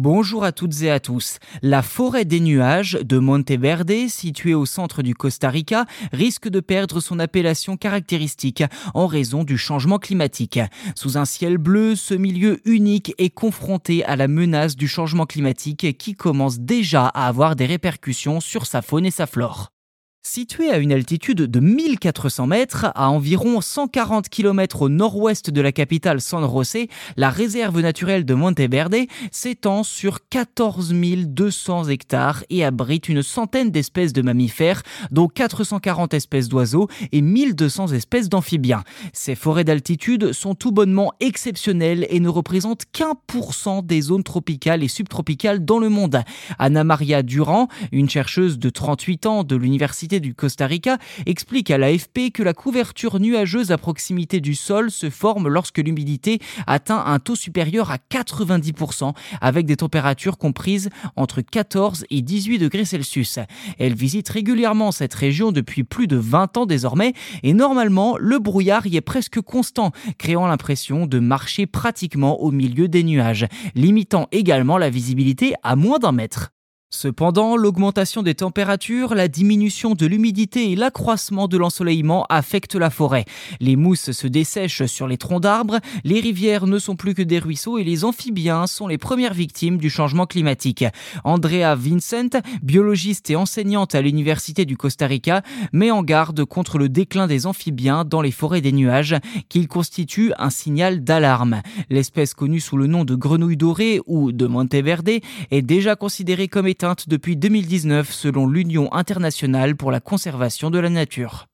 Bonjour à toutes et à tous. La forêt des nuages de Monteverde, située au centre du Costa Rica, risque de perdre son appellation caractéristique en raison du changement climatique. Sous un ciel bleu, ce milieu unique est confronté à la menace du changement climatique qui commence déjà à avoir des répercussions sur sa faune et sa flore. Située à une altitude de 1400 mètres, à environ 140 km au nord-ouest de la capitale San José, la réserve naturelle de Monteverde s'étend sur 14 200 hectares et abrite une centaine d'espèces de mammifères, dont 440 espèces d'oiseaux et 1200 espèces d'amphibiens. Ces forêts d'altitude sont tout bonnement exceptionnelles et ne représentent qu'un pour cent des zones tropicales et subtropicales dans le monde. Anna Maria Durand, une chercheuse de 38 ans de l'université du Costa Rica explique à l'AFP que la couverture nuageuse à proximité du sol se forme lorsque l'humidité atteint un taux supérieur à 90% avec des températures comprises entre 14 et 18 degrés Celsius. Elle visite régulièrement cette région depuis plus de 20 ans désormais et normalement le brouillard y est presque constant, créant l'impression de marcher pratiquement au milieu des nuages, limitant également la visibilité à moins d'un mètre. Cependant, l'augmentation des températures, la diminution de l'humidité et l'accroissement de l'ensoleillement affectent la forêt. Les mousses se dessèchent sur les troncs d'arbres, les rivières ne sont plus que des ruisseaux et les amphibiens sont les premières victimes du changement climatique. Andrea Vincent, biologiste et enseignante à l'Université du Costa Rica, met en garde contre le déclin des amphibiens dans les forêts des nuages, qu'il constitue un signal d'alarme. L'espèce connue sous le nom de grenouille dorée ou de Monteverde est déjà considérée comme éteinte depuis 2019 selon l'Union internationale pour la conservation de la nature.